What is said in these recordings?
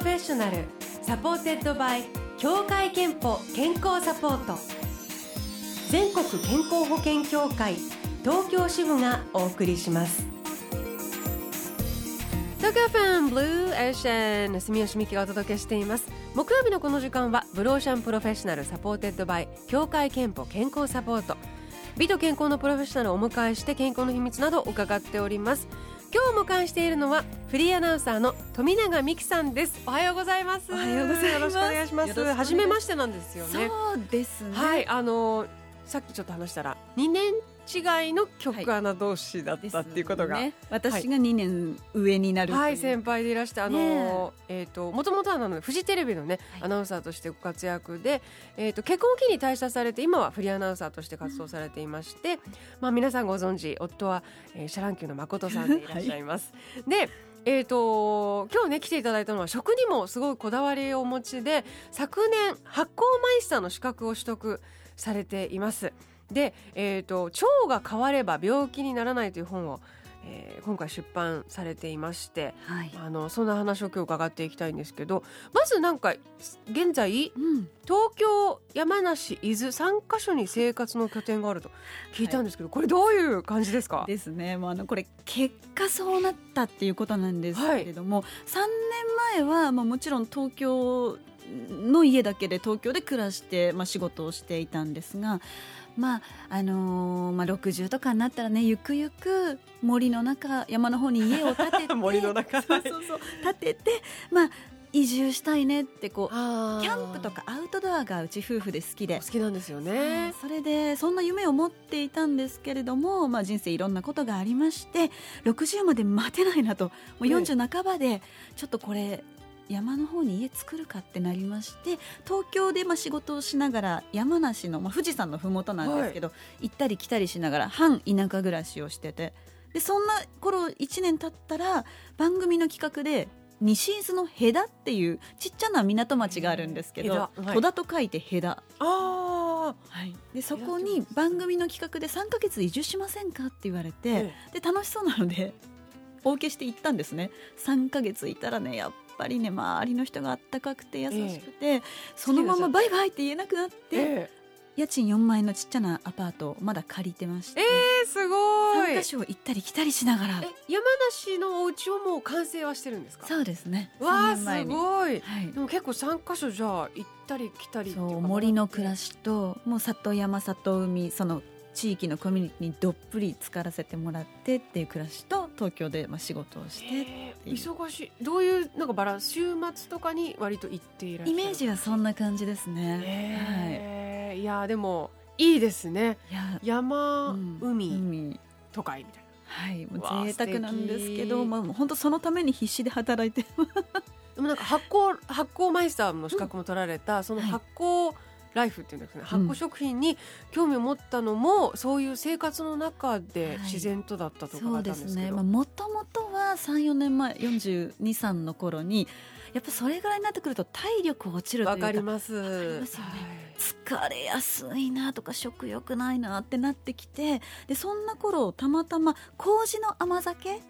Professional supported by 協会けんぽ健康サポート。全国健康保険協会東京支部がお送りします。東京 FM Blue Ocean 住吉美希がお届けしています。木曜日のこの時間は Blue Ocean Professional supported by 協会けんぽ健康サポート。美と健康のプロフェッショナルをお迎えして健康の秘密など伺っております。今日お迎えしているのはフリーアナウンサーの富永美希さんです。おはようございます。おはようございます。よろしくお願いします。初めましてなんですよね。そうですね。はいあのさっきちょっと話したら2年違いの曲穴同士だったっていうことが、ね、私が2年上になるはい、先輩でいらしてあの、え。っ、ともともとはフジテレビのね、はい。アナウンサーとしてご活躍で、えっ、と結婚を機に退社されて今はフリーアナウンサーとして活動されていまして、まあ皆さんご存知夫は、えー、シャ乱Qのまことさんでいらっしゃいます。で。えー、と今日ね来ていただいたのは食にもすごいこだわりをお持ちで昨年発酵マイスターの資格を取得されています。で、えー、と腸が変われば病気にならないという本を、えー今回出版されていましてはい。あのそんな話を今日伺っていきたいんですけどまずなんか現在うん、東京山梨伊豆3カ所に生活の拠点があると聞いたんですけど、これどういう感じですか？ですね。もうあのこれ結果そうなったっていうことなんですけれども、三年前はまあもちろん東京の家だけで東京で暮らしてまあ仕事をしていたんですが。まああのーまあ、60とかになったらねゆくゆく森の中山の方に家を建てて 森の中そうそうそう建てて、まあ、移住したいねってこうキャンプとかアウトドアがうち夫婦で好きで好きなんですよね。それでそんな夢を持っていたんですけれども、まあ、人生いろんなことがありまして60まで待てないなともう40半ばでちょっとこれ山の方に家作るかってなりまして東京でまあ仕事をしながら山梨の、まあ、富士山の麓なんですけど、行ったり来たりしながら半田舎暮らしをしててでそんな頃1年経ったら番組の企画で西伊豆の戸田っていうちっちゃな港町があるんですけど、戸田はい。戸田と書いて戸田あはい、でそこに番組の企画で3ヶ月移住しませんかって言われて、えで楽しそうなのでお受けして行ったんですね。3ヶ月いたらねやっぱりね周りの人があったかくて優しくて、そのままバイバイって言えなくなって、ええ。家賃4万円のちっちゃなアパートをまだ借りてまして、えー、すごい。3カ所行ったり来たりしながら。え山梨のお家をもう完成はしてるんですか？そうですね。わあ3すに。ごい。はい。でも結構三箇所じゃあ行ったり来たりそう森の暮らしともう里山里海その地域のコミュニティにどっぷり浸からせてもらってっていう暮らしと東京でまあ仕事をして忙しい。どういうなんかバランス週末とかに割と行っていらっしゃる？イメージはそんな感じですね。えー。い。やでもいいですね。山、うん海、海。都会みたいはい、もう贅沢なんですけど、まあ本当そのために必死で働いて。なでもなんか発酵発酵マイスターの資格も取られた、そのはい発酵ライフっていうんですかね、発酵食品に興味を持ったのもそういう生活の中ではい。自然とだったと伺そうったんですけど、ですね。まあもともとは三四年前、四十二三の頃に、やっぱそれぐらいになってくると体力落ちるというか。わかります。ね。はい。疲れやすいなとか食欲ないなってなってきてでそんな頃たまたま麹の甘酒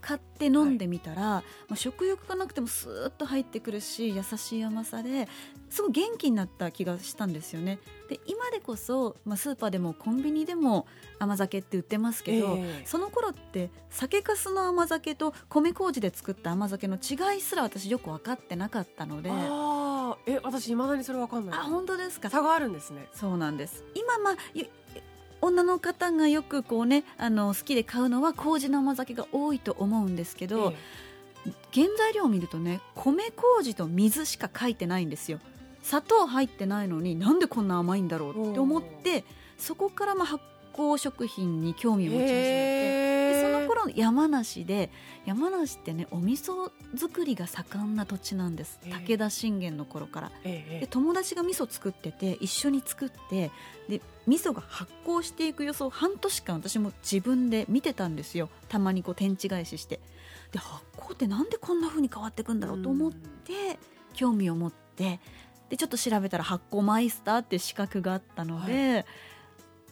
買って飲んでみたら、まあ、食欲がなくてもスーッと入ってくるし優しい甘さですごい元気になった気がしたんですよね。で今でこそ、まあ、スーパーでもコンビニでも甘酒って売ってますけど、ええ。その頃って酒粕の甘酒と米麹で作った甘酒の違いすら私よく分かってなかったので。あー。え私いまだにそれわかんない。あ本当ですか？差があるんですね。そうなんです。今まあゆ女の方がよくこうねあの好きで買うのは麹の甘酒が多いと思うんですけど、原材料を見るとね米麹と水しか書いてないんですよ。砂糖入ってないのになんでこんな甘いんだろうって思ってそこからまあ発酵食品に興味を持ち始めてその頃山梨で山梨ってねお味噌作りが盛んな土地なんです。武田信玄の頃から。ええで友達が味噌作ってて一緒に作ってで味噌が発酵していく様子を半年間私も自分で見てたんですよ。たまにこう天地返しして。で発酵ってなんでこんな風に変わっていくんだろうと思って興味を持って。でちょっと調べたら発酵マイスターって資格があったので、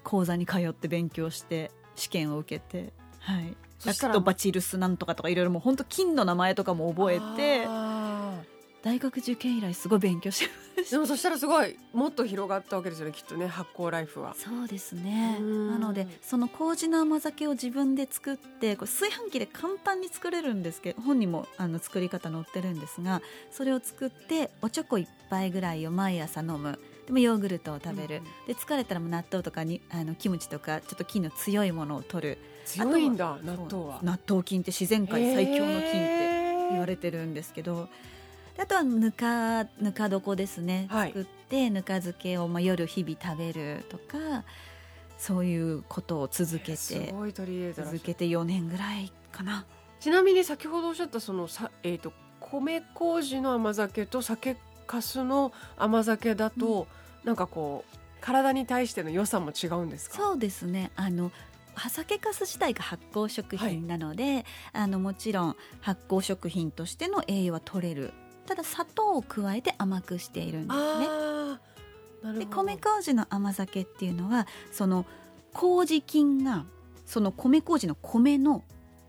講座に通って勉強して試験を受けて。はい。ラクトバチルスなんとかとかいろいろもう本当菌の名前とかも覚えてあ大学受験以来すごい勉強しました。でもそしたらすごいもっと広がったわけですよねきっとね発酵ライフは。そうですね。うん。なのでその麹の甘酒を自分で作ってこれ炊飯器で簡単に作れるんですけど本にもあの作り方載ってるんですがそれを作っておちょこ1杯ぐらいを毎朝飲むでもヨーグルトを食べる、で疲れたらもう納豆とかにあのキムチとかちょっと菌の強いものを取る。強いんだ納豆は。納豆菌って自然界最強の菌ってて言われてるんですけど、であとはぬかぬか床ですね、はい。作ってぬか漬けをまあ夜日々食べるとかそういうことを続けすて続けて4年ぐらいかな。ちなみに先ほどおっしゃったそのさえっ、と米麹の甘酒と酒粕の甘酒だと、なんかこう体に対しての良さも違うんですか？そうですね。あの酒粕自体が発酵食品なので、あのもちろん発酵食品としての栄養は取れる。ただ砂糖を加えて甘くしているんですね。でほど。米麹の甘酒っていうのはその麹菌がその米麹の米の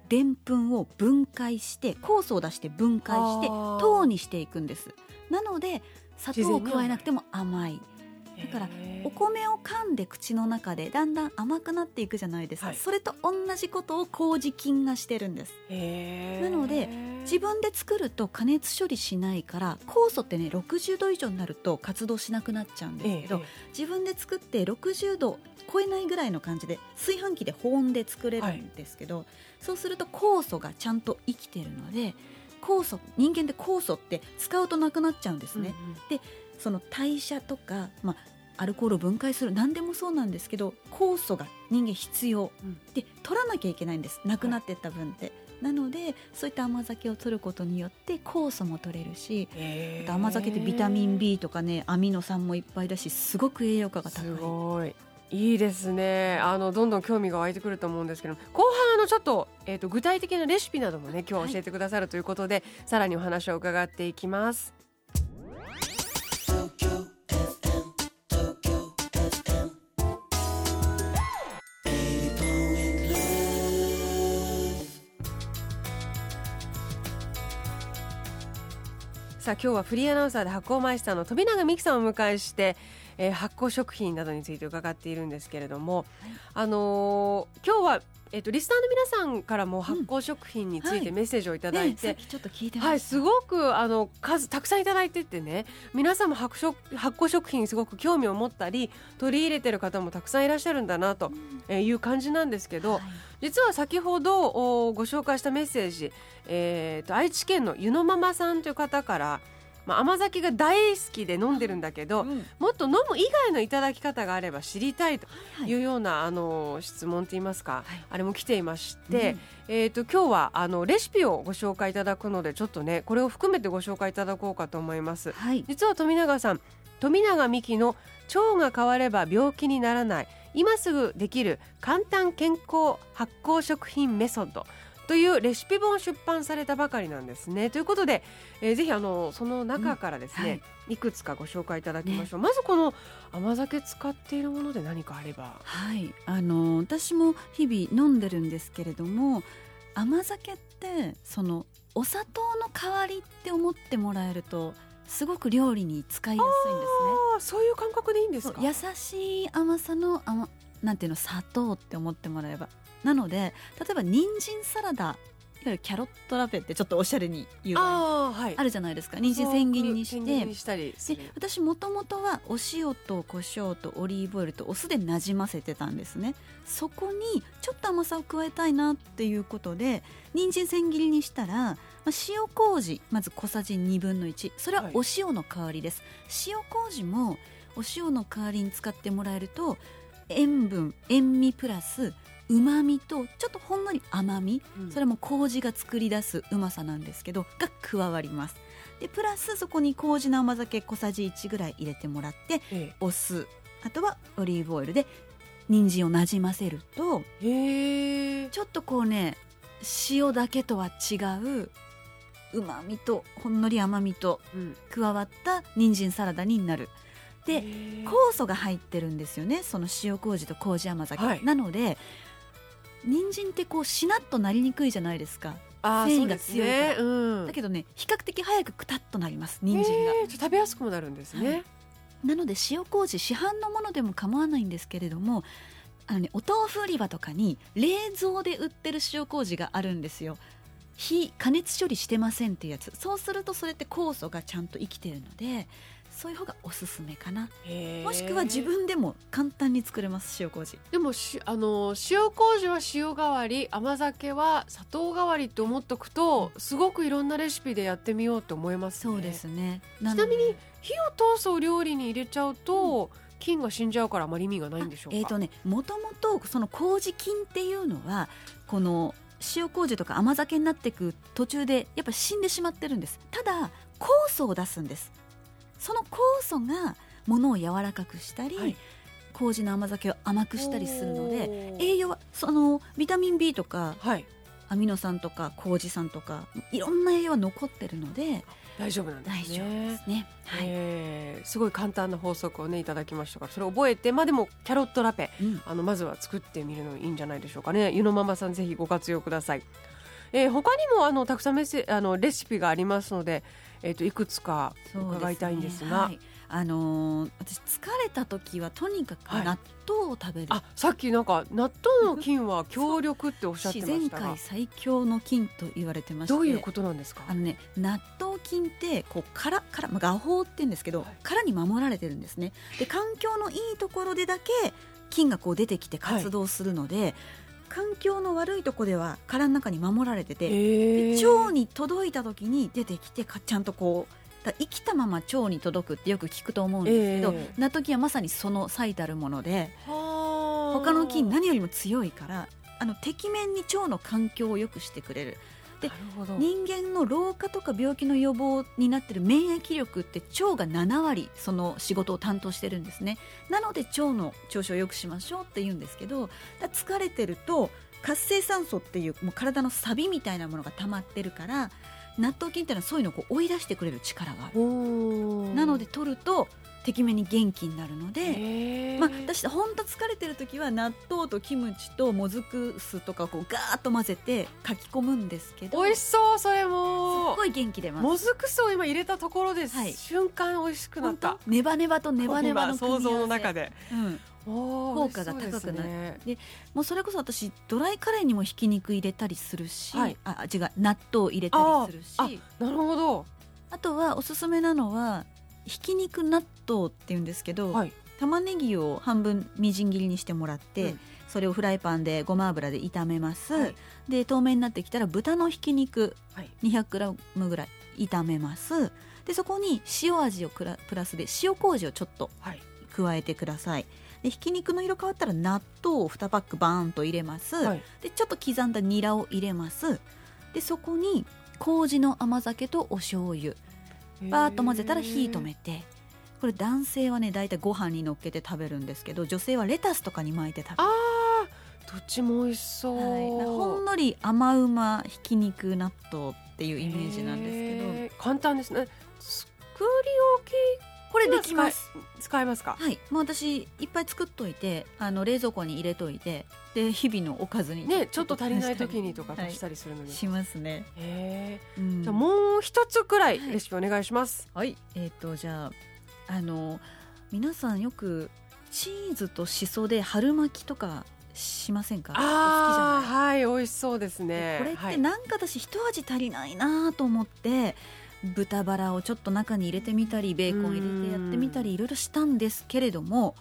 でんぷんを分解して酵素を出して分解して糖にしていくんです。なので砂糖を加えなくても甘い。だからお米を噛んで口の中でだんだん甘くなっていくじゃないですか、はい。それと同じことを麹菌がしてるんです。なので自分で作ると加熱処理しないから酵素ってね60度以上になると活動しなくなっちゃうんですけど、ええ自分で作って60度超えないぐらいの感じで炊飯器で保温で作れるんですけど、そうすると酵素がちゃんと生きてるので酵素人間って酵素って使うとなくなっちゃうんですね、うんうんその代謝とか、まあ、アルコールを分解する何でもそうなんですけど酵素が人間必要。うん。で取らなきゃいけないんです。なくなってった分って、なのでそういった甘酒を取ることによって酵素も取れるしあと甘酒ってビタミン B とかねアミノ酸もいっぱいだしすごく栄養価が高い。すごい。いいですね。あのどんどん興味が湧いてくると思うんですけど後半あのちょっと,、えー、と具体的なレシピなどもね今日は教えてくださるということで、さらにお話を伺っていきますさあ今日はフリーアナウンサーで発酵マイスターの富永美樹さんをお迎えして、えー発酵食品などについて伺っているんですけれども、あのー今日は、えっとリスナーの皆さんからも発酵食品についてはい。メッセージをいただいて、っきちょっと聞いてました、はい、すごくあの数たくさんいただいててね皆さんも発食発酵食品にすごく興味を持ったり取り入れてる方もたくさんいらっしゃるんだなとえーいう感じなんですけど、はい。実は先ほどおご紹介したメッセージ、えー、と愛知県の湯のママさんという方から、まあ、甘酒が大好きで飲んでるんだけど、うんもっと飲む以外のいただき方があれば知りたいとはいい。うような、あの質問といいますか、はい。あれも来ていまして、うん。えー、と今日はあのレシピをご紹介いただくのでちょっとねこれを含めてご紹介いただこうかと思います。はい。実は富永さん富永美樹の腸が変われば病気にならない今すぐできる簡単健康発酵食品メソッドというレシピ本を出版されたばかりなんですね。ということで、えーぜひあのその中からですね、うんはいい、くつかご紹介いただきましょう。まずこの甘酒使っているもので何かあれば。はい、あの私も日々飲んでるんですけれども甘酒ってそのお砂糖の代わりって思ってもらえるとすごく料理に使いやすいんですね。ああそういう感覚でいいんですか？優しい甘さの甘なんていうの砂糖って思ってもらえばなので例えば人参サラダいわゆるキャロットラペってちょっとおしゃれに言うああはい。あるじゃないですか。人参千切りにしてでる。私もともとはお塩と胡椒とオリーブオイルとお酢でなじませてたんですね。そこにちょっと甘さを加えたいなっていうことで人参千切りにしたら、まあ、塩麹まず小さじ1分の1それはお塩の代わりです、塩麹もお塩の代わりに使ってもらえると塩分塩味プラスうまみとちょっとほんのり甘みうん。それも麹が作り出すうまさなんですけどが加わります。でプラスそこに麹の甘酒小さじ1ぐらい入れてもらってえお酢あとはオリーブオイルで人参をなじませると。ちょっとこうね塩だけとは違ううまみとほんのり甘みとうん。加わった人参サラダになる。で酵素が入ってるんですよねその塩麹と麹甘酒、はい。なので人参ってこうしなっとなりにくいじゃないですか。あー繊維が強いかね。うん、だけどね比較的早くくたっとなります人参が、えー食べやすくもなるんですね、はい。なので塩麹市販のものでも構わないんですけれどもあの、ね、お豆腐売り場とかに冷蔵で売ってる塩麹があるんですよ非加熱処理してませんっていうやつ。そうするとそれって酵素がちゃんと生きてるのでそういう方がおすすめかな。もしくは自分でも簡単に作れます塩麹。でもしあの塩麹は塩代わり甘酒は砂糖代わりって思っとくとすごくいろんなレシピでやってみようって思いますね。そうですね。ちなみに火を通すお料理に入れちゃうと、菌が死んじゃうからあまり意味がないんでしょうか？えーとねもともとその麹菌っていうのはこの塩麹とか甘酒になっていく途中でやっぱ死んでしまってるんです。ただ酵素を出すんです。その酵素がものを柔らかくしたり、はい。麹の甘酒を甘くしたりするので栄養はそのビタミン B とかはい。アミノ酸とか麹酸とかいろんな栄養は残ってるので大丈夫なんですね。すね。はい。えーすごい簡単な法則をねいただきましたからそれを覚えてまあでもキャロットラペうん。あのまずは作ってみるのいいんじゃないでしょうかね。ゆのママさんぜひご活用ください、えー他にもあのたくさんメッセあのレシピがありますので、えー、といくつか伺いたいんですが。はい。あのー私疲れた時はとにかくはい納豆を食べる、あさっきなんか納豆の菌は強力っておっしゃって自然ましたが。界最強の菌と言われてまして。どういうことなんですか？あのね納豆菌ってこう殻殻、まあ、画法って言うんですけど、はい。殻に守られてるんですね。で環境のいいところでだけ菌がこう出てきて活動するので、環境の悪いところでは殻の中に守られてて、腸に届いた時に出てきてかちゃんとこうだ生きたまま腸に届くってよく聞くと思うんですけど、ええ。納豆菌はまさにその最たるものではー他の菌何よりも強いからあのてきめんに腸の環境を良くしてくれるで人間の老化とか病気の予防になってる免疫力って腸が7割その仕事を担当してるんですね。なので腸の調子を良くしましょうって言うんですけどだ疲れてると活性酸素っていうもう体のサビみたいなものが溜まってるから納豆菌っていうのはそういうのをこう追い出してくれる力がある。なので取るとてきめんに元気になるので、まあ、私本当疲れてる時は納豆とキムチともずく酢とかをこうガーッと混ぜてかき込むんですけど美味しそうそれすっもごい元気出ます。もずく酢を今入れたところです、はい瞬間美味しくな本った。当ネバネバとネバネバの今想像の中で、でうん、効効果が高くなる。ね、もうそれこそ私ドライカレーにもひき肉入れたりするし、はい。あ違う納豆入れたりするし。あああなるほど。とはおすすめなのはひき肉納豆って言うんですけど、はい。玉ねぎを半分みじん切りにしてもらって、うん。それをフライパンでごま油で炒めます、はい。で透明になってきたら豚のひき肉はい。200g ぐらい炒めます。でそこに塩味をプラスで塩麹をちょっとはい。加えてください。でひき肉の色変わったら納豆を2パックバーンと入れます、はい。でちょっと刻んだニラを入れます。でそこに麹の甘酒とお醤油バーッと混ぜたら火止めて。これ男性はね大体ご飯に乗っけて食べるんですけど女性はレタスとかに巻いて食べる。どっちも美味しそう、はい、ほんのり甘うまひき肉納豆っていうイメージなんですけど。簡単ですね。作り置きこれできます。使えますか？はい。もう私いっぱい作っといてあの冷蔵庫に入れといてで日々のおかずに。ねちょっと足りない時にとかはい足したりするのに、しますね、へうん。ーじゃあもう一つくらいはい。レシピお願いします、はい。えっ、とじゃああの皆さんよくチーズとしそで春巻きとかしませんか？あ好きじゃない？はい美味しそうですね。これっはい。てなんか私一味足りないなと思って豚バラをちょっと中に入れてみたりベーコン入れてやってみたりいろいろしたんですけれども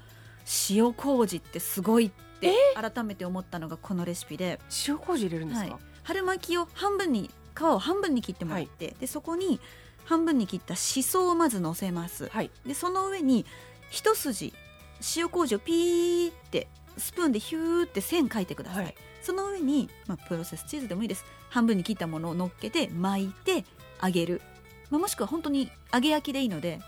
塩麹ってすごいって改めて思ったのがこのレシピで、塩麹入れるんですか、はい、春巻きを半分に皮を半分に切ってもらって、でそこに半分に切ったしそをまず乗せます、はい。でその上に一筋塩麹をピーってスプーンでヒューって線書いてください、はい。その上に、まあ、プロセスチーズでもいいです。半分に切ったものを乗っけて巻いて揚げる、まあ、もしくは本当に揚げ焼きでいいので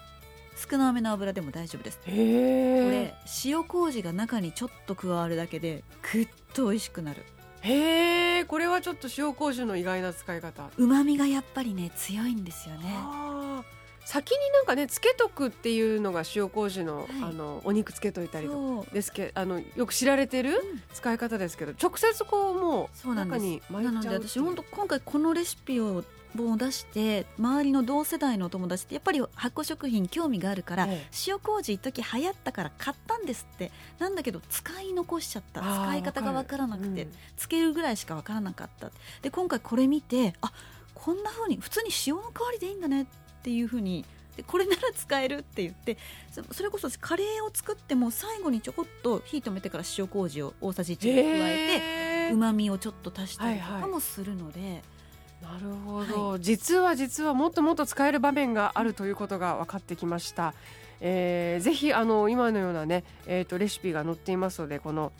少なめの油でも大丈夫です。これ塩麹が中にちょっと加わるだけでぐっと美味しくなる。へえ。これはちょっと塩麹の意外な使い方。うまみがやっぱりね強いんですよね。あ先になんかねつけとくっていうのが塩麹の,、はい。あのお肉つけといたりとですけあのよく知られてる使い方ですけど直接こうもう中に巻いちゃうなので私本当今回このレシピを本を出して周りの同世代のお友達ってやっぱり発酵食品興味があるから、ええ。塩麹一時流行ったから買ったんですって。なんだけど使い残しちゃった。使い方がわからなくて、うん。つけるぐらいしかわからなかった。で今回これ見てあこんな風に普通に塩の代わりでいいんだねっていう風にでこれなら使えるって言ってそそれこそ私カレーを作っても最後にちょこっと火止めてから塩麹を大さじ1加えてうまみをちょっと足したりとはいはいかもするので、なるほど、実は実はもっともっと使える場面があるということが分かってきました、えーぜひあの今のようなね、えー、とレシピが載っていますのでこの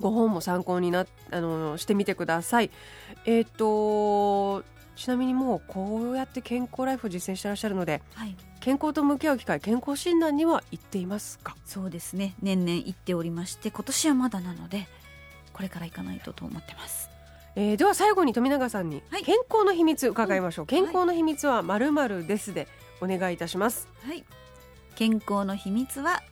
ご本も参考になあのしてみてください。えっ、とちなみにもうこうやって健康ライフを実践してらっしゃるのではい、健康と向き合う機会健康診断には行っていますか？そうですね。年々行っておりまして今年はまだなのでこれから行かないとと思ってます。えーでは最後に富永さんにはい。健康の秘密伺いましょう、ん健康の秘密はまるまるですでお願いいたします。はい。健康の秘密は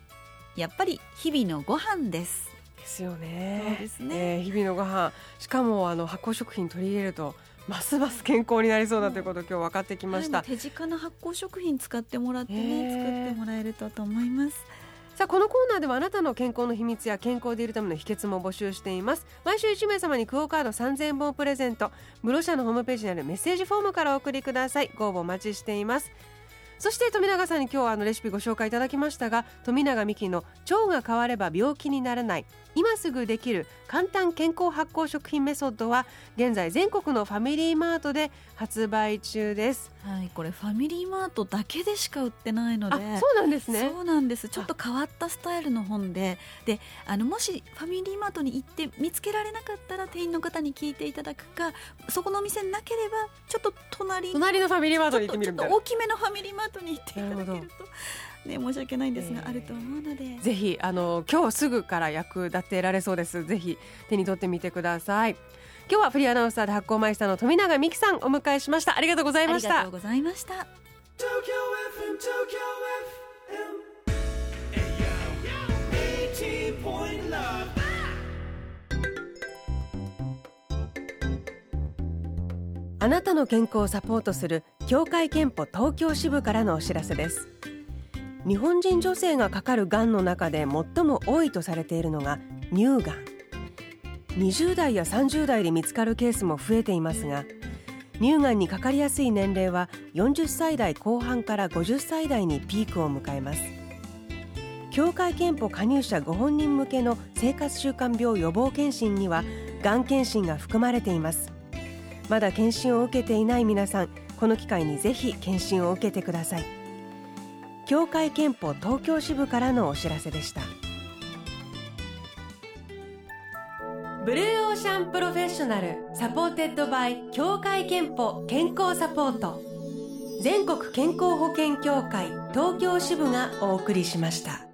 やっぱり日々のご飯です。ですよね。そうですね。えー日々のご飯。しかもあの発酵食品取り入れるとますます健康になりそうだということを今日分かってきました、はい手近な発酵食品使ってもらってへねー。作ってもらえるとと思います。さあこのコーナーではあなたの健康の秘密や健康でいるための秘訣も募集しています。毎週1名様にクオカード3000本をプレゼント。室社のホームページにあるメッセージフォームからお送りください。ご応募お待ちしていますそして富永さんに今日はあのレシピご紹介いただきましたが富永美希の腸が変われば病気にならない今すぐできる簡単健康発酵食品メソッドは現在全国のファミリーマートで発売中です。はいこれファミリーマートだけでしか売ってないのあでそうなんですね。そうなんです。ちょっと変わったスタイルの本で。であのもしファミリーマートに行って見つけられなかったら店員の方に聞いていただくかそこのお店なければちょっと隣隣のファミリーマートに行ってみるみたいな。と大きめのファミリーマートに行っていただけなるるとね申し訳ないんですが、えーあると思うのでぜひあの今日すぐから役立てられそうですぜひ手に取ってみてください今日はフリーアナウンサーで発行マイスターの富永美希さんお迎えしましたありがとうございあましたりがとうございました。Tokyo FM, Tokyo FM. Hey yo, 80 point love. あなたの健康をサポートする協会憲法東京支部からのお知らせです。日本人女性がかかるがんの中で最も多いとされているのが乳がん。20代や30代で見つかるケースも増えていますが乳がんにかかりやすい年齢は40歳代後半から50歳代にピークを迎えます。協会憲法加入者ご本人向けの生活習慣病予防検診にはがん検診が含まれています。まだ検診を受けていない皆さんこの機会にぜひ検診を受けてください。協会けんぽ東京支部からのお知らせでした。 Blue Ocean Professional supported by 協会けんぽ健康サポート。全国健康保険協会東京支部がお送りしました。